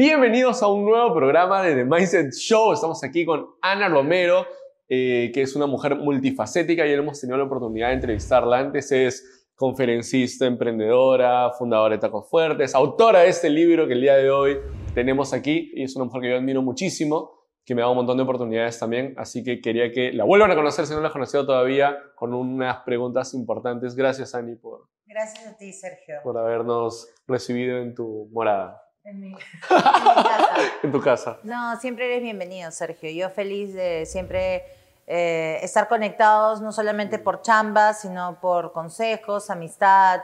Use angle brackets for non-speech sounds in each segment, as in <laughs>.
Bienvenidos a un nuevo programa de The Mindset Show. Estamos aquí con Ana Romero, eh, que es una mujer multifacética y hemos tenido la oportunidad de entrevistarla antes. Es conferencista, emprendedora, fundadora de Tacos Fuertes, autora de este libro que el día de hoy tenemos aquí y es una mujer que yo admiro muchísimo que me da un montón de oportunidades también, así que quería que la vuelvan a conocer si no la has conocido todavía, con unas preguntas importantes. Gracias, Ani, por, Gracias a ti, Sergio. por habernos recibido en tu morada, En mi, en mi <laughs> casa. en tu casa. No, siempre eres bienvenido, Sergio. Yo feliz de siempre eh, estar conectados, no solamente por chambas, sino por consejos, amistad.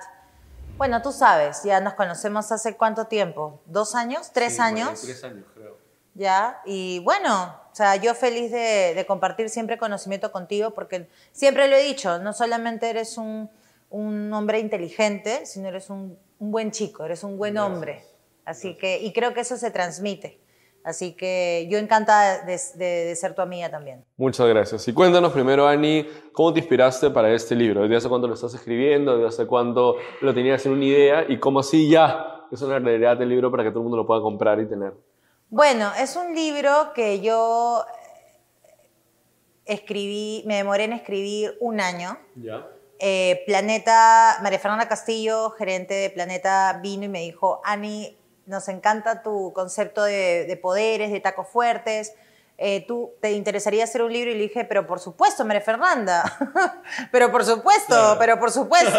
Bueno, tú sabes, ya nos conocemos hace cuánto tiempo, dos años, tres Sí, bueno, años, Tres años, creo. ya. Y bueno, o sea, yo feliz de, de compartir siempre conocimiento contigo, porque siempre lo he dicho, no solamente eres un, un hombre inteligente, sino eres un, un buen chico, eres un buen Gracias. hombre. Así que, y creo que eso se transmite. Así que yo encantada de, de- de ser tu amiga también. Muchas gracias. Y cuéntanos primero, Ani, ¿cómo te inspiraste para este libro? ¿Desde hace cuánto lo estás escribiendo? ¿Desde hace cuánto lo tenías en una idea? ¿Y cómo así ya es una realidad el libro para que todo el mundo lo pueda comprar y tener? Bueno, es un libro que yo eh, escribí, me demoré en escribir un año. ¿Ya? Eh, Planeta, María Fernanda Castillo, gerente de Planeta, vino y me dijo, Ani, nos encanta tu concepto de, de poderes, de tacos fuertes. Eh, ¿Tú te interesaría hacer un libro? Y le dije, pero por supuesto, María Fernanda. <laughs> pero por supuesto, Claro. pero por supuesto.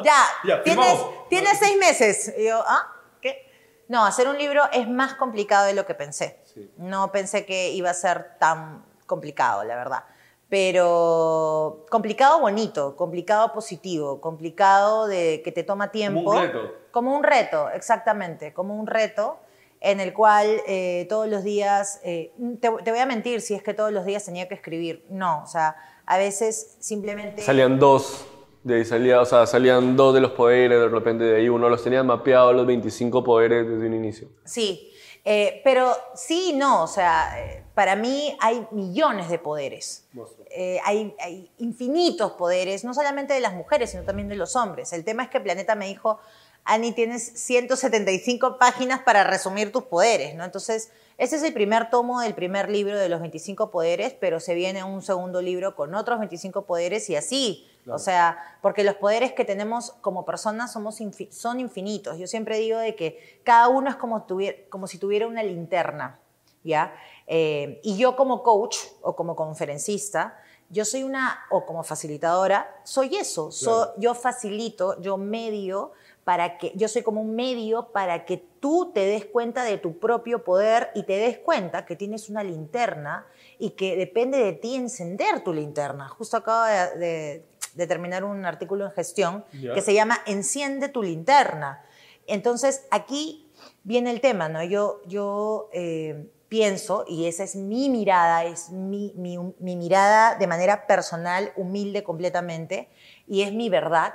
<laughs> Ya, Ya, tienes, tienes seis meses. Y yo, ¿ah? ¿Qué? No, hacer un libro es más complicado de lo que pensé. Sí. No pensé que iba a ser tan complicado, la verdad. Pero complicado bonito, complicado positivo, complicado de que te toma tiempo. un reto. Como un reto, exactamente, como un reto en el cual eh, todos los días, eh, te, te voy a mentir si es que todos los días tenía que escribir, no, o sea, a veces simplemente... Salían dos, de ahí salía, o sea, salían dos de los poderes, de repente de ahí uno los tenían mapeados los 25 poderes desde un inicio. Sí, eh, pero sí y no, o sea, eh, para mí hay millones de poderes. Eh, hay, hay infinitos poderes, no solamente de las mujeres, sino también de los hombres. El tema es que Planeta me dijo, Ani, tienes 175 páginas para resumir tus poderes, ¿no? Entonces, ese es el primer tomo del primer libro de los 25 poderes, pero se viene un segundo libro con otros 25 poderes y así. Claro. O sea, porque los poderes que tenemos como personas somos son infinitos. Yo siempre digo de que cada uno es como, como si tuviera una linterna, ¿ya? Eh, y yo como coach o como conferencista, yo soy una, o como facilitadora, soy eso. So- yo facilito, yo medio para que, yo soy como un medio para que tú te des cuenta de tu propio poder y te des cuenta que tienes una linterna y que depende de ti encender tu linterna. Justo acabo de, de- de terminar un artículo en gestión que se llama Enciende tu linterna. Entonces, aquí viene el tema, ¿no? Yo, yo eh, pienso, y esa es mi mirada, es mi, mi- mi mirada de manera personal, humilde completamente, y es mi verdad,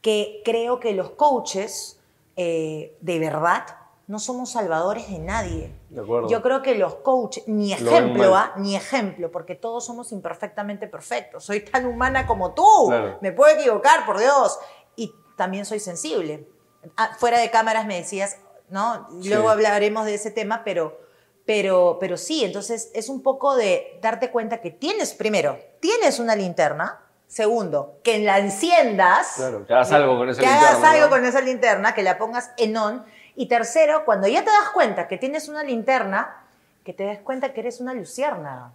que creo que los coaches eh, de verdad no somos salvadores de nadie. De. Yo creo que los coaches, ni ejemplo. ¿ah? ni ejemplo, porque todos somos imperfectamente perfectos. Soy tan humana como tú. Claro. Me puedo equivocar, por Dios. Y también soy sensible. Ah, fuera de cámaras me decías, ¿no? Luego Sí. hablaremos de ese tema, pero, pero, pero sí, entonces es un poco de darte cuenta que tienes, primero, tienes una linterna. Segundo, que la enciendas. Claro, que hagas algo con esa que linterna, hagas algo ¿no? con esa linterna, que la pongas en on. Y tercero, cuando ya te das cuenta que tienes una linterna, que te des cuenta que eres una luciérnaga.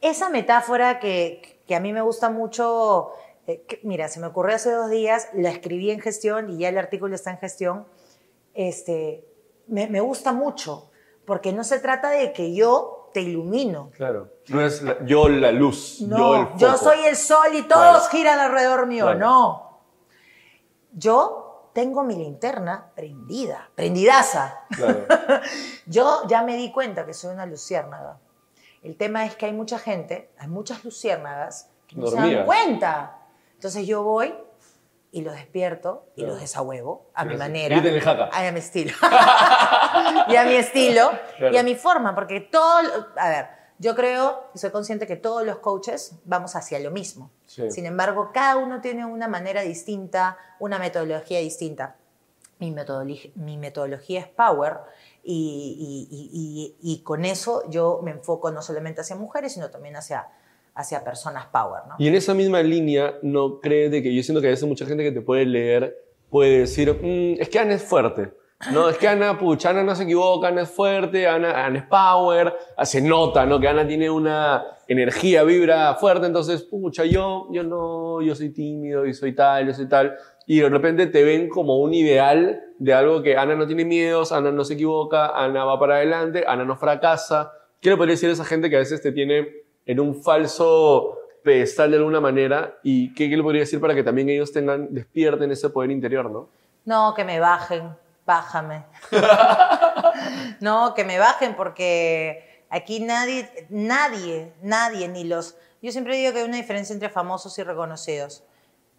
Esa metáfora que, que a mí me gusta mucho, eh, que- mira, se me ocurrió hace dos días, la escribí en gestión y ya el artículo está en gestión, este, me, me gusta mucho, porque no se trata de que yo te ilumino. Claro. No es la- yo la luz, yo No, el yo, foco. soy el sol y todos Claro. giran alrededor mío. Claro. No. Yo tengo mi linterna prendida, prendidaza. Claro. <laughs> Yo ya me di cuenta que soy una luciérnaga. El tema es que hay mucha gente, hay muchas luciérnagas que no se Dormidas. dan cuenta. Entonces yo voy y los despierto y Claro. los desahuevo a mi Gracias. manera. A mi estilo. <laughs> <laughs> y a mi estilo Claro. y a mi forma, porque todo, a ver, yo creo y soy consciente que todos los coaches vamos hacia lo mismo. Sí. Sin embargo, cada uno tiene una manera distinta, una metodología distinta. Mi metodología, mi metodología es Power y, y, con eso yo me enfoco no solamente hacia mujeres, sino también hacia, hacia personas power. ¿no? Y en esa misma línea, ¿no crees de que yo siento que a veces mucha gente que te puede leer puede decir, mm, es que Ana es fuerte? No, es que Ana, pucha, Ana no se equivoca, Ana es fuerte, Ana, es power, se nota, ¿no? Que Ana tiene una energía, vibra fuerte, entonces, pucha, yo, yo no, yo soy tímido y soy tal, yo soy tal y de repente te ven como un ideal de algo que Ana no tiene miedos, Ana no se equivoca, Ana va para adelante, Ana no fracasa. ¿Qué le podría decir a esa gente que a veces te tiene en un falso pedestal de alguna manera? ¿Y qué, le podría decir para que también ellos tengan, despierten ese poder interior, no? No, que me bajen, bájame. <laughs> no, que me bajen porque aquí nadie, nadie, nadie, ni los... Yo siempre digo que hay una diferencia entre famosos y reconocidos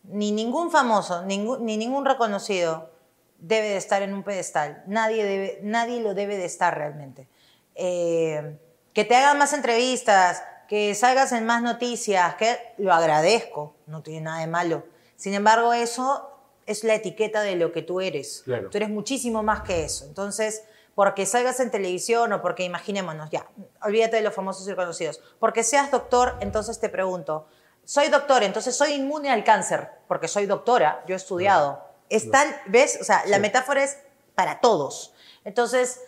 ni ningún famoso, ni ningún reconocido debe de estar en un pedestal. Nadie, debe, nadie lo debe de estar realmente. Eh, que te hagan más entrevistas, que salgas en más noticias, que lo agradezco, no tiene nada de malo. Sin embargo, eso es la etiqueta de lo que tú eres. Tú eres muchísimo más que eso. Entonces, porque salgas en televisión o porque imaginémonos, ya, olvídate de los famosos y reconocidos, porque seas doctor, entonces te pregunto, soy doctor, entonces soy inmune al cáncer, porque soy doctora, yo he estudiado. Están, ¿ves? O sea, la metáfora es para todos. Entonces,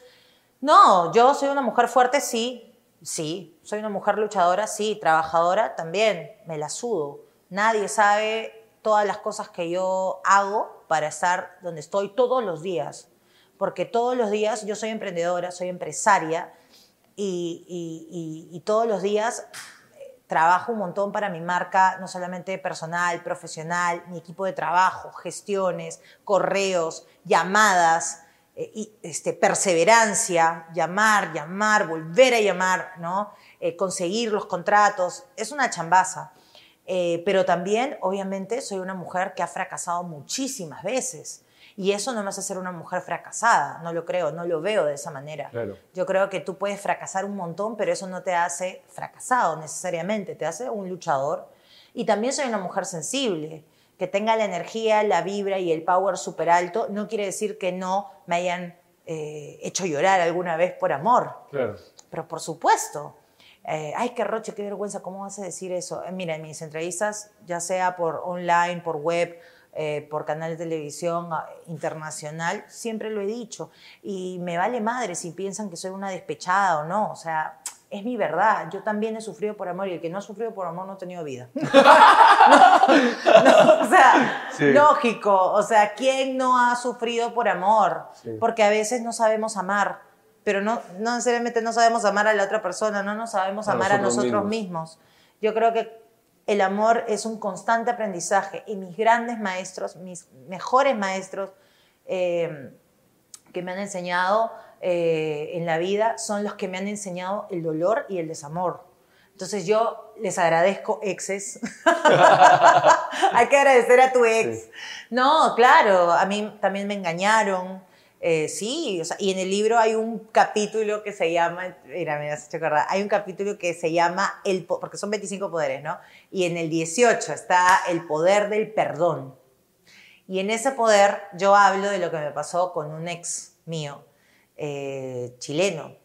no, yo soy una mujer fuerte, sí, sí. Soy una mujer luchadora, sí. Trabajadora, también. Me la sudo. Nadie sabe todas las cosas que yo hago para estar donde estoy todos los días. Porque todos los días yo soy emprendedora, soy empresaria y, todos los días trabajo un montón para mi marca, no solamente personal, profesional, mi equipo de trabajo, gestiones, correos, llamadas, eh, y, este, perseverancia, llamar, llamar, volver a llamar, ¿no? Eh, conseguir los contratos, es una chambaza. Eh, pero también, obviamente, soy una mujer que ha fracasado muchísimas veces. Y eso no me hace ser una mujer fracasada, no lo creo, no lo veo de esa manera. Yo creo que tú puedes fracasar un montón, pero eso no te hace fracasado necesariamente, te hace un luchador. Y también soy una mujer sensible, que tenga la energía, la vibra y el power súper alto, no quiere decir que no me hayan eh, hecho llorar alguna vez por amor. Pero por supuesto. Eh, ay, qué roche, qué vergüenza, ¿cómo vas a decir eso? Eh, mira, en mis entrevistas, ya sea por online, por web, eh, por canal de televisión ah, internacional, siempre lo he dicho. Y me vale madre si piensan que soy una despechada o no. O sea, es mi verdad. Yo también he sufrido por amor y el que no ha sufrido por amor no ha tenido vida. <laughs> o sea, lógico. O sea, ¿quién no ha sufrido por amor? Porque a veces no sabemos amar. Pero no, no necesariamente no sabemos amar a la otra persona, no nos sabemos amar a nosotros mismos. Yo creo que el amor es un constante aprendizaje y mis grandes maestros, mis mejores maestros eh, que me han enseñado eh, en la vida son los que me han enseñado el dolor y el desamor. Entonces yo les agradezco exes. <laughs> Hay que agradecer a tu ex. No, claro, a mí también me engañaron. Eh, sí, y en el libro hay un capítulo que se llama, mira, me has hecho acordar, hay un capítulo que se llama, el, porque son 25 poderes, ¿no? Y en el 18 está el poder del perdón. Y en ese poder yo hablo de lo que me pasó con un ex mío, eh, chileno,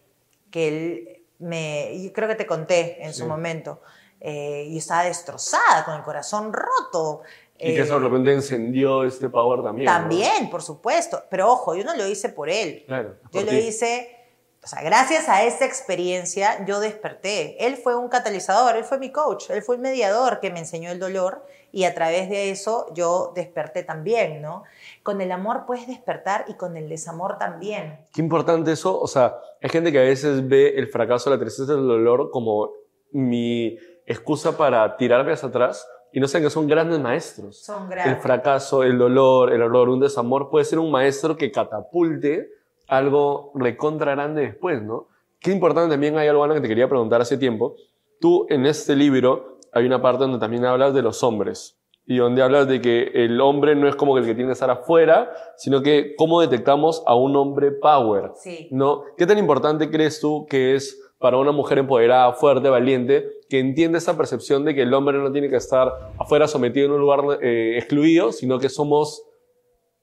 que él me, yo creo que te conté en su momento, eh, y estaba destrozada, con el corazón roto. Y que eso de eh, repente encendió este power también. También, por supuesto. Pero ojo, yo no lo hice por él. yo lo hice, o sea, gracias a esta experiencia yo desperté. Él fue un catalizador, él fue mi coach, él fue el mediador que me enseñó el dolor y a través de eso yo desperté también, ¿no? Con el amor puedes despertar y con el desamor también. Qué importante eso, o sea, hay gente que a veces ve el fracaso, la tristeza, el dolor como mi excusa para tirarme hacia atrás y no saben que son grandes maestros. Son grandes. El fracaso, el dolor, el horror, un desamor puede ser un maestro que catapulte algo recontra grande después, ¿no? Qué importante también hay algo, Ana, que te quería preguntar hace tiempo. Tú en este libro hay una parte donde también hablas de los hombres y donde hablas de que el hombre no es como el que tiene que estar afuera, sino que cómo detectamos a un hombre power. Sí. ¿no? ¿Qué tan importante crees tú que es para una mujer empoderada, fuerte, valiente, que entiende esa percepción de que el hombre no tiene que estar afuera sometido en un lugar eh, excluido, sino que somos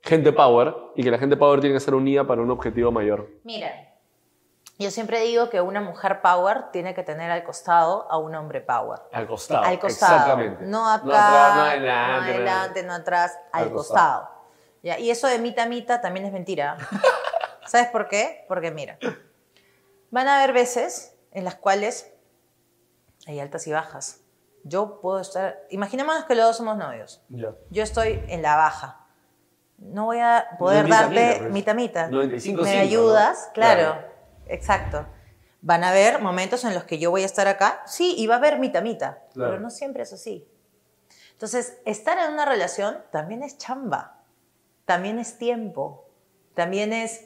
gente power y que la gente power tiene que ser unida para un objetivo mayor. Mira, Yo siempre digo que una mujer power tiene que tener al costado a un hombre power. Al costado. Al costado. Exactamente. No acá, no, atrás, no no adelante. adelante, no atrás, al, Al costado. costado. Ya, y eso de mita mita también es mentira. <laughs> ¿Sabes por qué? Porque mira, van a haber veces en las cuales hay altas y bajas. Yo puedo estar, imaginémonos que los dos somos novios. Yo estoy en la baja. No voy a poder mitad, darte mitad, pues. mita mita. 95, ¿Me 5, ayudas? ¿no? Claro, Claro. exacto. Van a haber momentos en los que yo voy a estar acá, sí, y va a haber mita mita, Claro. pero no siempre es así. Entonces, estar en una relación también es chamba, también es tiempo, también es,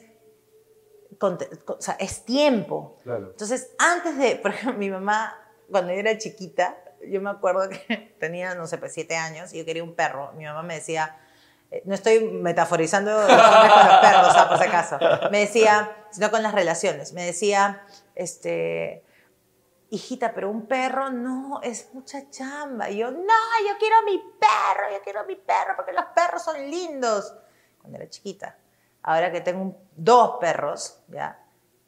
conte- o sea, es tiempo. Claro. Entonces, antes de, por ejemplo, mi mamá, cuando yo era chiquita, yo me acuerdo que <laughs> tenía, no sé, pues siete años y yo quería un perro. Mi mamá me decía, eh, no estoy metaforizando los hombres con los perros, ah, por si acaso. Me decía, sino con las relaciones, me decía, este, hijita, pero un perro no, es mucha chamba. Y yo, no, yo quiero a mi perro, yo quiero a mi perro porque los perros son lindos. Cuando era chiquita. Ahora que tengo un- dos perros, ¿ya?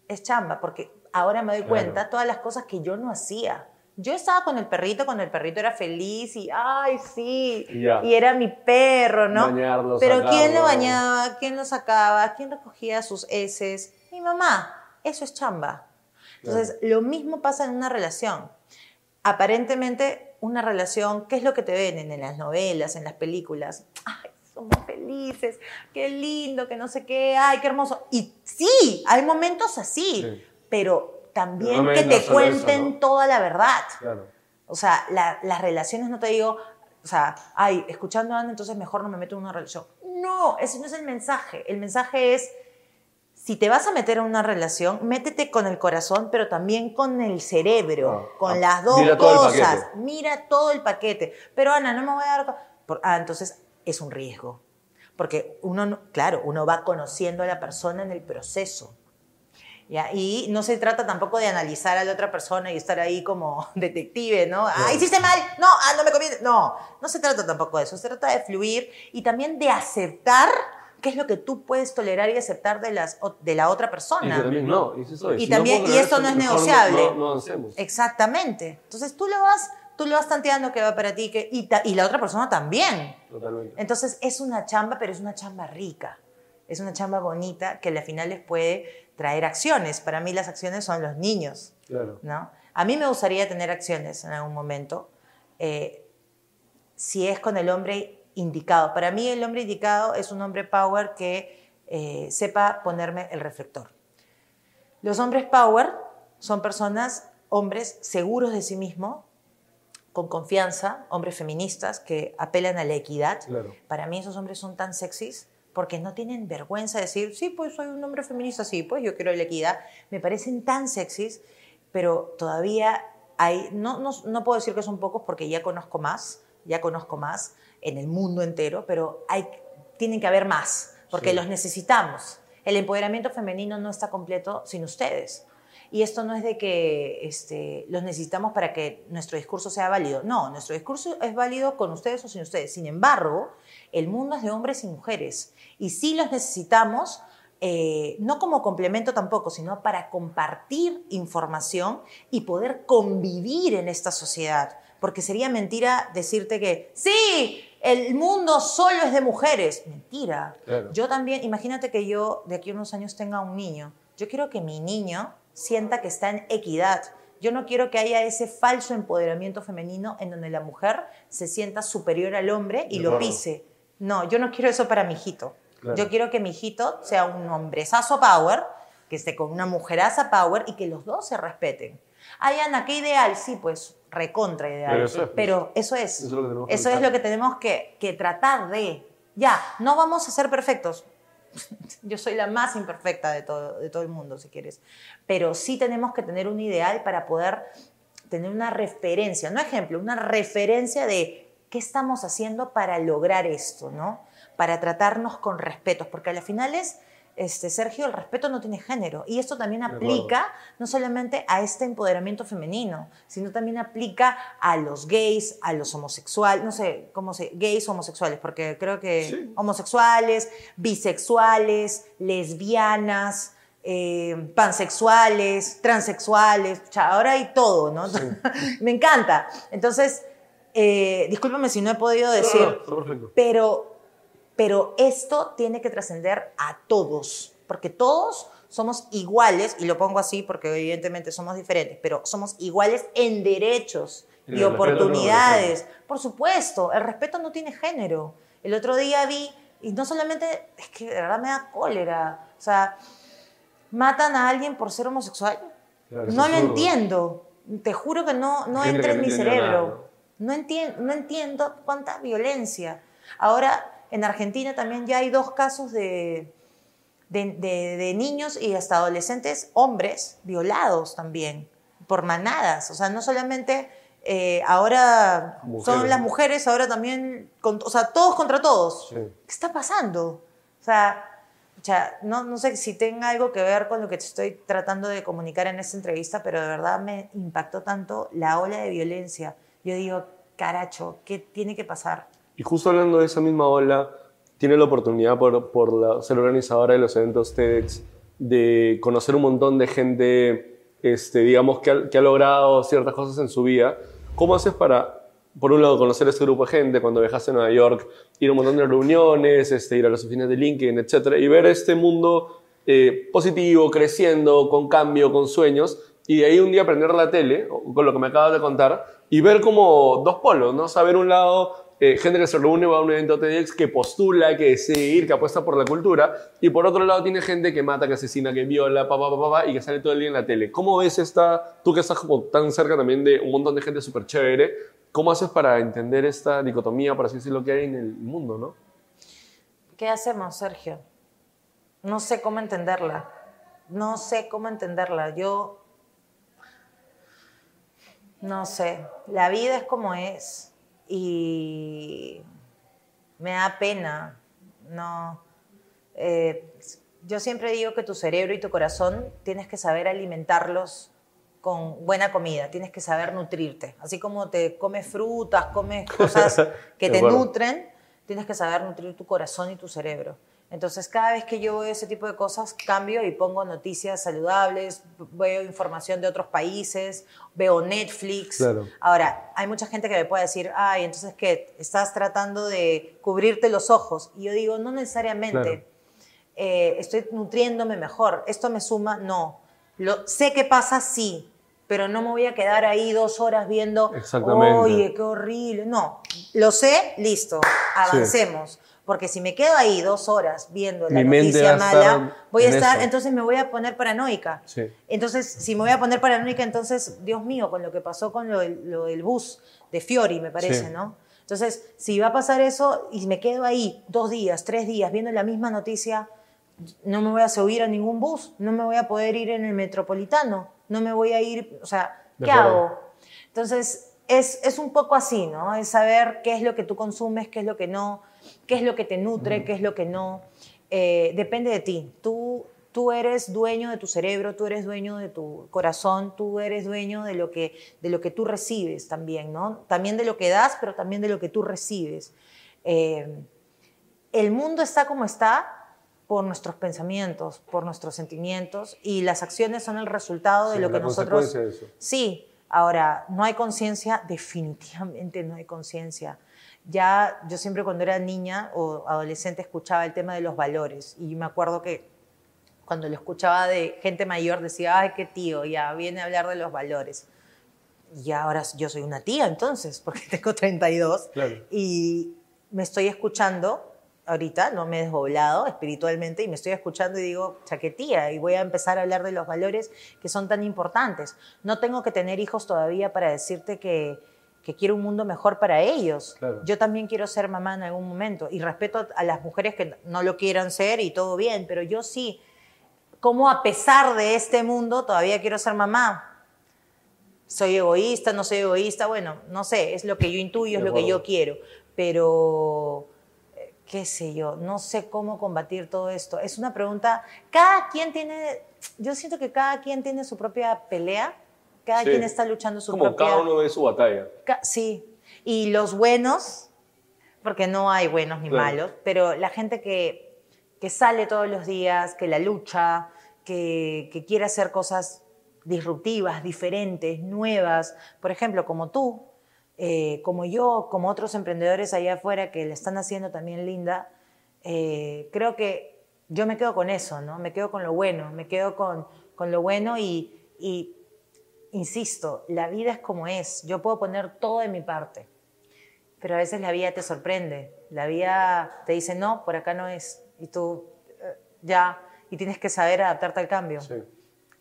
Es chamba, porque ahora me doy Claro. cuenta todas las cosas que yo no hacía. Yo estaba con el perrito cuando el perrito era feliz y, ay, sí, Y ya. y era mi perro, ¿no? Bañarlo, Pero ¿quién lo sacarlo. bañaba? ¿Quién lo sacaba? ¿Quién recogía sus heces? Mi mamá. Eso es chamba. Entonces, lo mismo pasa en una relación. Aparentemente, una relación, ¿qué es lo que te ven en las novelas, en las películas? Ay, somos felices, qué lindo, que no sé qué, ay, qué hermoso. Y sí, hay momentos así, Sí. pero también No, que te eso, cuenten ¿no? toda la verdad. Claro. O sea, la- las relaciones no te digo, o sea, ay, escuchando a Ana, entonces mejor no me meto en una relación. No, ese no es el mensaje. El mensaje es, si te vas a meter en una relación, métete con el corazón, pero también con el cerebro, Ah, con ah, las dos mira todo el cosas. paquete. Mira todo el paquete. Pero Ana, no me voy a dar... ah, entonces es un riesgo. Porque uno, no- claro, uno va conociendo a la persona en el proceso. ¿ya? Y no se trata tampoco de analizar a la otra persona y estar ahí como <laughs> detective, ¿no? Ah, hiciste mal, no, ah, no me conviene. No, no se trata tampoco de eso. Se trata de fluir y también de aceptar qué es lo que tú puedes tolerar y aceptar de, las, de la otra Y persona. que también no. Y, eso es. Y Si no también- puedo y esto no es negociable. No, no, no. Exactamente. Entonces tú lo vas, tú lo vas tanteando que va para ti que, y, ta- y la otra persona también. Totalmente. Entonces es una chamba, pero es una chamba rica. Es una chamba bonita que al final les puede traer acciones. Para mí las acciones son los niños, Claro. ¿no? A mí me gustaría tener acciones en algún momento, eh, si es con el hombre indicado. Para mí el hombre indicado es un hombre power que eh, sepa ponerme el reflector. Los hombres power son personas, hombres seguros de sí mismos, con confianza, hombres feministas que apelan a la equidad. Claro. Para mí esos hombres son tan sexys porque no tienen vergüenza de decir, sí, pues soy un hombre feminista, sí, pues yo quiero la equidad. Me parecen tan sexys, pero todavía hay, no, no, no puedo decir que son pocos porque ya conozco más, ya conozco más en el mundo entero, pero hay, tienen que haber más, porque Sí. los necesitamos. El empoderamiento femenino no está completo sin ustedes. Y esto no es de que este, los necesitamos para que nuestro discurso sea válido. No, nuestro discurso es válido con ustedes o sin ustedes. Sin embargo, el mundo es de hombres y mujeres. Y sí los necesitamos, eh, no como complemento tampoco, sino para compartir información y poder convivir en esta sociedad. Porque sería mentira decirte que, sí, el mundo solo es de mujeres. Mentira. Claro. Yo también, imagínate que yo de aquí a unos años tenga un niño. Yo quiero que mi niño sienta que está en equidad. Yo no quiero que haya ese falso empoderamiento femenino en donde la mujer se sienta superior al hombre y lo pise. No, yo no quiero eso para mi hijito. Claro. Yo quiero que mi hijito sea un hombrezazo power, que esté con una mujeraza power y que los dos se respeten. Ay, Ana, qué ideal. Sí, pues recontra ideal. Pero eso es. Pero eso es. Eso es lo que tenemos que es lo que tenemos que, que tratar de. Ya, no vamos a ser perfectos. <laughs> Yo soy la más imperfecta de todo, de todo el mundo, si quieres. Pero sí tenemos que tener un ideal para poder tener una referencia, no ejemplo, una referencia de qué estamos haciendo para lograr esto, ¿no? Para tratarnos con respeto, porque al final es, este, Sergio, el respeto no tiene género. Y esto también aplica no solamente a este empoderamiento femenino, sino también aplica a los gays, a los homosexuales, no sé cómo se, gays homosexuales, porque creo que Sí. homosexuales, bisexuales, lesbianas, eh, pansexuales, transexuales, ahora hay todo, ¿no? <laughs> Me encanta. Entonces, eh, discúlpame si no he podido decir, pero, pero esto tiene que trascender a todos, porque todos somos iguales, y lo pongo así porque evidentemente somos diferentes, pero somos iguales en derechos y, oportunidades. Por supuesto, el respeto no tiene género. El otro día vi, y no solamente, es que de verdad me da cólera, o sea, matan a alguien por ser homosexual. no lo entiendo. Te juro que no, no entra en mi cerebro. No, entiendo, no entiendo cuánta violencia. Ahora, en Argentina también ya hay dos casos de, de, niños y hasta adolescentes, hombres, violados también, por manadas. O sea, no solamente eh, ahora son las mujeres, ahora también, o sea, todos contra todos. ¿Qué está pasando? O sea, no, no sé si tenga algo que ver con lo que te estoy tratando de comunicar en esta entrevista, pero de verdad me impactó tanto la ola de violencia. Yo digo, caracho, ¿qué tiene que pasar? Y justo hablando de esa misma ola, tiene la oportunidad por, por ser organizadora de los eventos TEDx de conocer un montón de gente, este, digamos, que ha, que ha logrado ciertas cosas en su vida. ¿Cómo haces para, por un lado, conocer a ese grupo de gente cuando viajaste a Nueva York, ir a un montón de reuniones, este, ir a las oficinas de LinkedIn, etcétera, y ver este mundo eh, positivo, creciendo, con cambio, con sueños, y de ahí un día aprender la tele, con lo que me acabas de contar, y ver como dos polos, ¿no? Saber un lado eh, gente que se reúne va a un evento TEDx que postula, que desea ir, que apuesta por la cultura, y por otro lado tiene gente que mata, que asesina, que viola, pa, pa, pa, pa, y que sale todo el día en la tele. ¿Cómo ves esta, tú que estás como tan cerca también de un montón de gente súper chévere, cómo haces para entender esta dicotomía, para así decirlo, que hay en el mundo, no? ¿Qué hacemos, Sergio? No sé cómo entenderla. No sé cómo entenderla. Yo no sé. La vida es como es y me da pena. No. Eh, yo siempre digo que tu cerebro y tu corazón tienes que saber alimentarlos con buena comida, tienes que saber nutrirte. Así como te comes frutas, comes cosas <laughs> que te nutren, tienes que saber nutrir tu corazón y tu cerebro. Entonces, cada vez que yo veo ese tipo de cosas, cambio y pongo noticias saludables, veo información de otros países, veo Netflix. Ahora, hay mucha gente que me puede decir, ay, entonces, ¿qué? Estás tratando de cubrirte los ojos. Y yo digo, no necesariamente. Eh, estoy nutriéndome mejor. ¿Esto me suma? No. Lo, sé qué pasa, sí, pero no me voy a quedar ahí dos horas viendo, oye, qué horrible. No, lo sé, listo, avancemos. Porque si me quedo ahí dos horas viendo la noticia mala, voy a estar, entonces me voy a poner paranoica. Entonces, si me voy a poner paranoica, entonces, Dios mío, con lo que pasó con lo, del bus de Fiori, me parece, ¿no? Entonces, si va a pasar eso y me quedo ahí dos días, tres días viendo la misma noticia, no me voy a subir a ningún bus, no me voy a poder ir en el metropolitano, no me voy a ir, o sea, ¿qué hago? Entonces, es, es un poco así, ¿no? Es saber qué es lo que tú consumes, qué es lo que no qué es lo que te nutre, qué es lo que no. Eh, depende de ti. Tú, tú eres dueño de tu cerebro, tú eres dueño de tu corazón, tú eres dueño de lo que, de lo que tú recibes también, ¿no? También de lo que das, pero también de lo que tú recibes. Eh, el mundo está como está por nuestros pensamientos, por nuestros sentimientos y las acciones son el resultado de lo que nosotros... De eso. Sí, ahora, no hay conciencia, definitivamente no hay conciencia ya yo siempre cuando era niña o adolescente escuchaba el tema de los valores y me acuerdo que cuando lo escuchaba de gente mayor decía, ay, qué tío, ya viene a hablar de los valores. Y ahora yo soy una tía entonces, <laughs> porque tengo 32 y me estoy escuchando ahorita, no me he desdoblado espiritualmente y me estoy escuchando y digo, chaquetía, y voy a empezar a hablar de los valores que son tan importantes. No tengo que tener hijos todavía para decirte que, que quiero un mundo mejor para ellos. Yo también quiero ser mamá en algún momento y respeto a las mujeres que no lo quieran ser y todo bien, pero yo sí, como a pesar de este mundo todavía quiero ser mamá. Soy egoísta, no soy egoísta, bueno, no sé, es lo que yo intuyo, es lo que yo quiero, pero qué sé yo, no sé cómo combatir todo esto. Es una pregunta, cada quien tiene, yo siento que cada quien tiene su propia pelea cada quien está luchando su Como cada uno ve su batalla. sí. Y los buenos, porque no hay buenos ni malos, pero la gente que, que sale todos los días, que la lucha, que, que quiere hacer cosas disruptivas, diferentes, nuevas. Por ejemplo, como tú, eh, como yo, como otros emprendedores allá afuera que le están haciendo también linda, eh, creo que yo me quedo con eso, ¿no? Me quedo con lo bueno, me quedo con, con lo bueno y, y, insisto, la vida es como es. Yo puedo poner todo de mi parte, pero a veces la vida te sorprende. La vida te dice, no, por acá no es. Y tú, eh, ya, y tienes que saber adaptarte al cambio. Sí.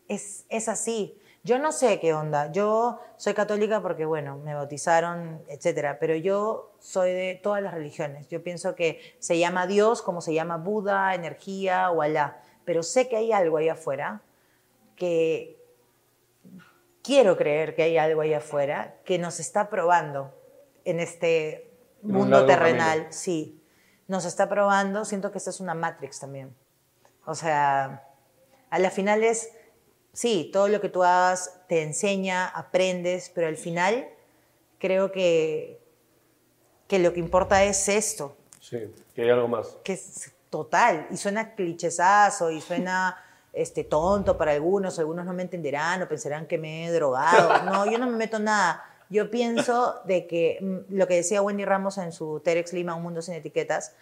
Es, es así. Yo no sé qué onda. Yo soy católica porque, bueno, me bautizaron, etcétera. Pero yo soy de todas las religiones. Yo pienso que se llama Dios como se llama Buda, energía o Alá. Pero sé que hay algo ahí afuera que quiero creer que hay algo ahí afuera que nos está probando en este En un mundo terrenal. camino. Sí, nos está probando. Siento que esta es una Matrix también. O sea, a la final es, sí, todo lo que tú hagas te enseña, aprendes, pero al final creo que, que lo que importa es esto, Sí, que hay algo más. que es total, y suena clichesazo, y suena <laughs> este, tonto para algunos, algunos no me entenderán o pensarán que me he drogado. <laughs> No, yo no me meto en nada. Yo pienso de que mm, lo que decía Wendy Ramos en su TEDx Lima, Un Mundo Sin Etiquetas,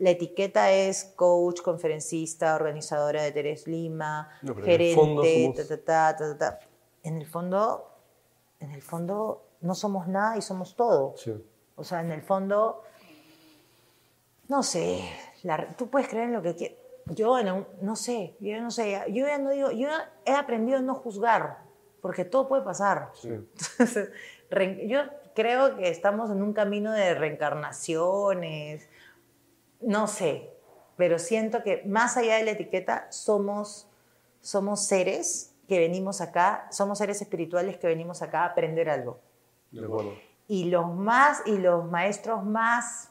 la etiqueta es coach, conferencista, organizadora de Teres Lima, No, gerente, ta, ta, ta, ta. En el fondo, en el fondo no somos nada y somos todo. Sí. O sea, en el fondo, no sé, la- tú puedes creer en lo que quieras. Yo un- no sé, yo no sé, yo ya no digo, yo he aprendido a no juzgar, porque todo puede pasar. Sí. Entonces, <laughs> re- yo creo que estamos en un camino de reencarnaciones, no sé, pero siento que más allá de la etiqueta somos, somos seres que venimos acá, somos seres espirituales que venimos acá a aprender algo De acuerdo. y los más y los maestros más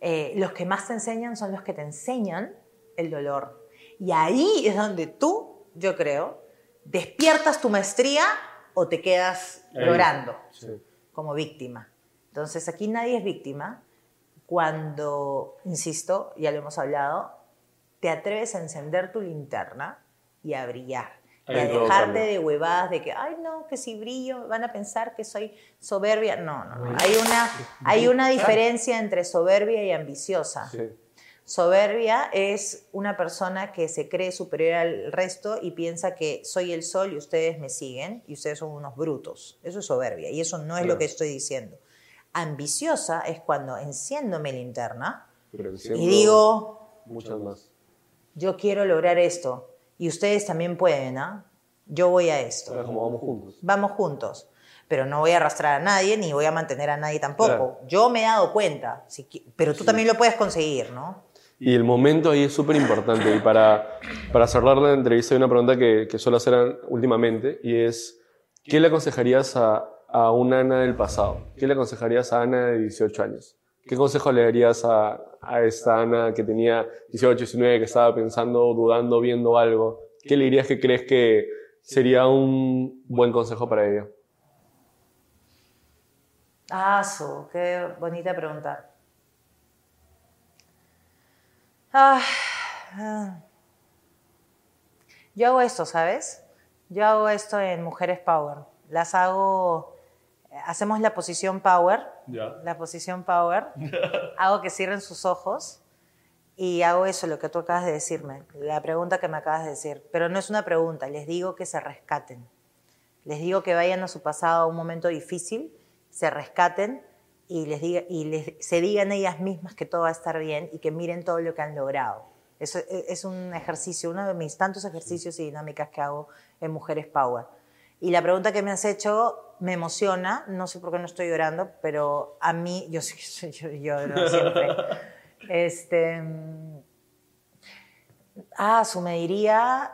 eh, los que más te enseñan son los que te enseñan el dolor y ahí es donde tú yo creo despiertas tu maestría o te quedas llorando Sí. como víctima entonces aquí nadie es víctima cuando insisto ya lo hemos hablado te atreves a encender tu linterna y a brillar y a dejarte de huevadas de que, ay, no, que si brillo van a pensar que soy soberbia. No, no, no. Hay una, hay una diferencia entre soberbia y ambiciosa. Sí. Soberbia es una persona que se cree superior al resto y piensa que soy el sol y ustedes me siguen y ustedes son unos brutos. Eso es soberbia y eso no es lo que estoy diciendo. Ambiciosa es cuando enciendo mi linterna y digo, Muchas más. yo quiero lograr esto y ustedes también pueden, ¿ah? Yo voy a esto. Como vamos juntos. Vamos juntos. Pero no voy a arrastrar a nadie ni voy a mantener a nadie tampoco. Claro. Yo me he dado cuenta, pero tú también lo puedes conseguir, ¿no? Y el momento ahí es súper importante. Y para, para cerrar la entrevista hay una pregunta que, que suelo hacer últimamente y es, ¿qué le aconsejarías a, a una Ana del pasado? ¿Qué le aconsejarías a Ana de 18 años? ¿Qué consejo le darías a, esta Ana que tenía 18, 19, que estaba pensando, dudando, viendo algo? ¿Qué le dirías que crees que sería un buen consejo para ella? Ah, su, qué bonita pregunta. Ah, ah. Yo hago esto, ¿sabes? Yo hago esto en Mujeres Power. Las hago, hacemos la posición Power, la posición Power. <laughs> hago que cierren sus ojos y hago eso, lo que tú acabas de decirme, la pregunta que me acabas de decir. Pero no es una pregunta, les digo que se rescaten. Les digo que vayan a su pasado a un momento difícil, se rescaten y, les diga, y les, se digan ellas mismas que todo va a estar bien y que miren todo lo que han logrado. Eso es, es un ejercicio, uno de mis tantos ejercicios y dinámicas que hago en Mujeres Power. Y la pregunta que me has hecho me emociona, no sé por qué no estoy llorando, pero a mí, yo sí yo, lloro siempre. <laughs> Este, mm, ah, su me diría,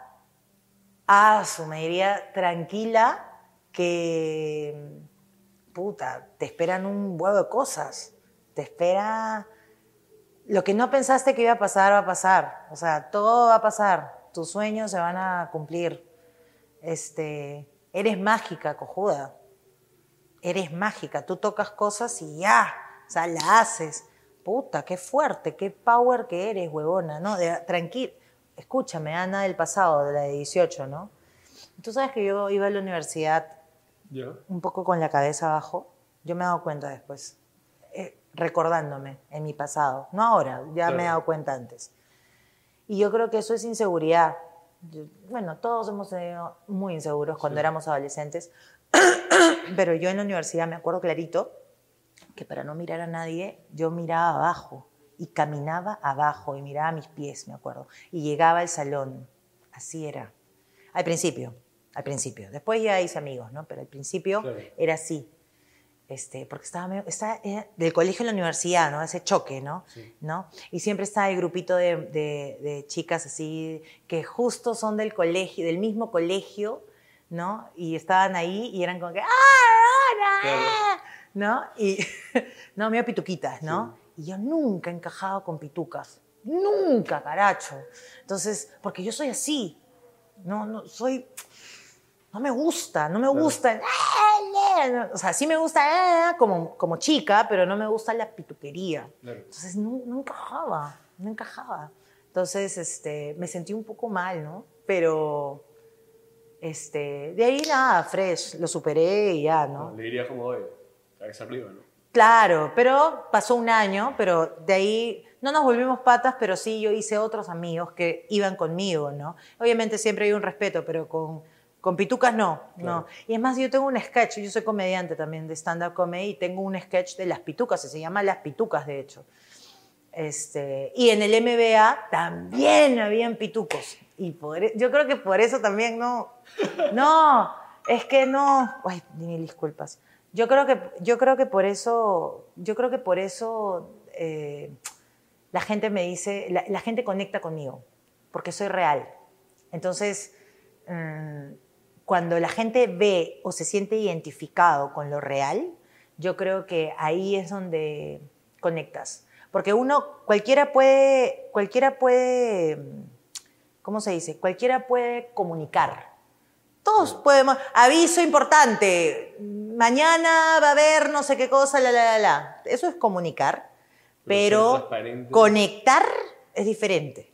ah, su me diría tranquila que, puta, te esperan un huevo de cosas, te espera, lo que no pensaste que iba a pasar, va a pasar, o sea, todo va a pasar, tus sueños se van a cumplir, este, eres mágica, cojuda, eres mágica, tú tocas cosas y ya, o sea, la haces. Puta, qué fuerte, qué power que eres, huevona, ¿no? De- tranquila. escúchame, Ana del pasado, de la de 18, ¿no? Tú sabes que yo iba a la universidad un poco con la cabeza abajo. Yo me he dado cuenta después, eh, recordándome en mi pasado. No ahora, ya me he dado cuenta antes. Y yo creo que eso es inseguridad. bueno, todos hemos sido muy inseguros cuando éramos adolescentes, pero yo en la universidad me acuerdo clarito que para no mirar a nadie, yo miraba abajo y caminaba abajo y miraba mis pies, me acuerdo, y llegaba al salón. Así era. Al principio, al principio. Después ya hice amigos, ¿no? Pero al principio era así. Este, porque estaba, medio, estaba del colegio a la universidad, ¿no? Ese choque, ¿no? ¿no? Y siempre está el grupito de, de, chicas así que justo son del colegio, del mismo colegio, ¿no? Y estaban ahí y eran como que ¡Ah, ¿no? Y <laughs> no, medio pituquitas, ¿no? Y yo nunca he encajado con pitucas. Nunca, caracho. Entonces, porque yo soy así. No, no, soy... No me gusta, no me gusta. O sea, sí me gusta eh, como, como chica, pero no me gusta la pituquería. Entonces, no, no, encajaba, no encajaba. Entonces, este, me sentí un poco mal, ¿no? Pero, este, de ahí nada, fresh, lo superé y ya, ¿no? Le diría como hoy, cabeza arriba, ¿no? Claro, pero pasó un año, pero de ahí no nos volvimos patas, pero sí yo hice otros amigos que iban conmigo, ¿no? Obviamente siempre hay un respeto, pero con, con pitucas no, no. Y es más, yo tengo un sketch, yo soy comediante también de stand-up comedy, y tengo un sketch de las pitucas, se llama Las Pitucas, de hecho. Este, y en el MBA también habían pitucos. Y por, e, yo creo que por eso también no, no, es que no, ay, mil disculpas. Yo creo que, yo creo que por eso, yo creo que por eso eh, la gente me dice, la, gente conecta conmigo, porque soy real. Entonces, mm, cuando la gente ve o se siente identificado con lo real, yo creo que ahí es donde conectas. Porque uno, cualquiera puede, cualquiera puede, ¿cómo se dice? Cualquiera puede comunicar. Todos podemos, aviso importante, mañana va a haber no sé qué cosa, la, la, la, la. Eso es comunicar, pero, conectar es diferente.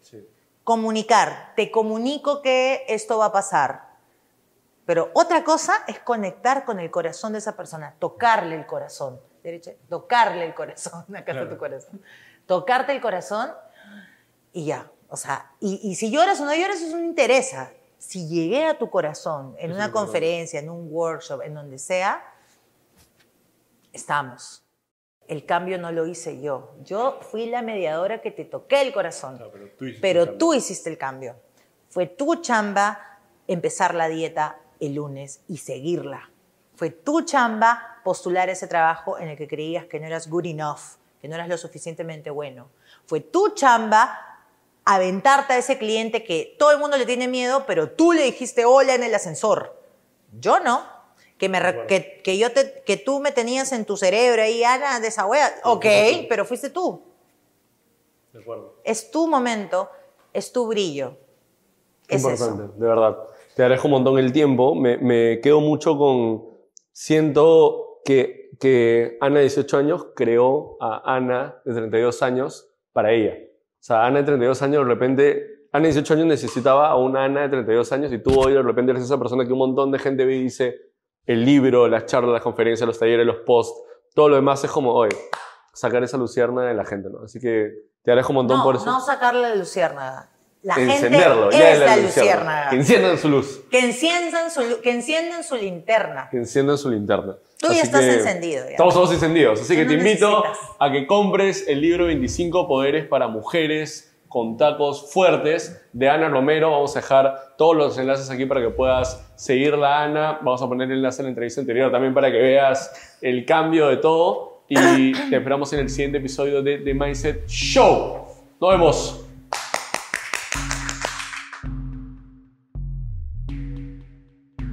Comunicar, te comunico que esto va a pasar. Pero otra cosa es conectar con el corazón de esa persona, tocarle el corazón. Derecha, tocarle el corazón, <laughs> acá está tu corazón. Tocarte el corazón y ya. O sea, y, y si lloras o no lloras, eso no interesa. Si llegué a tu corazón en una conferencia, en un workshop, en donde sea, estamos. El cambio no lo hice yo. Yo fui la mediadora que te toqué el corazón. pero tú hiciste, el, cambio. Fue tu chamba empezar la dieta el lunes y seguirla. Fue tu chamba postular ese trabajo en el que creías que no eras good enough, que no eras lo suficientemente bueno. Fue tu chamba aventarte a ese cliente que todo el mundo le tiene miedo, pero tú le dijiste hola en el ascensor. Yo no que, me, que, que, yo te, que tú me tenías en tu cerebro ahí, Ana, de esa wea. Ok, pero fuiste tú. De acuerdo. Es tu momento, es tu brillo. Es Importante, de verdad. Te agradezco un montón el tiempo. Me, me quedo mucho con. Siento que, que Ana de 18 años creó a Ana de 32 años para ella. O sea, Ana de 32 años de repente Ana de 18 años necesitaba a una Ana de 32 años y tú hoy de repente eres esa persona que un montón de gente ve y dice, el libro, las charlas, las conferencias, los talleres, los posts, todo lo demás es como, hoy sacar esa lucierna de la gente, ¿no? Así que te agradezco un montón por eso. No sacarle la lucierna. La Encenderlo, gente es la, lucierna. Que enciendan su luz. Que enciendan su, que enciendan su linterna. Que enciendan su linterna. Tú ya estás encendido. Ya. Estamos todos encendidos. Así que te invito a que compres el libro 25 Poderes para Mujeres con tacos fuertes de Ana Romero. Vamos a dejar todos los enlaces aquí para que puedas seguirla, Ana. Vamos a poner el enlace en la entrevista anterior también para que veas el cambio de todo. Y te esperamos en el siguiente episodio de The Mindset Show. Nos vemos.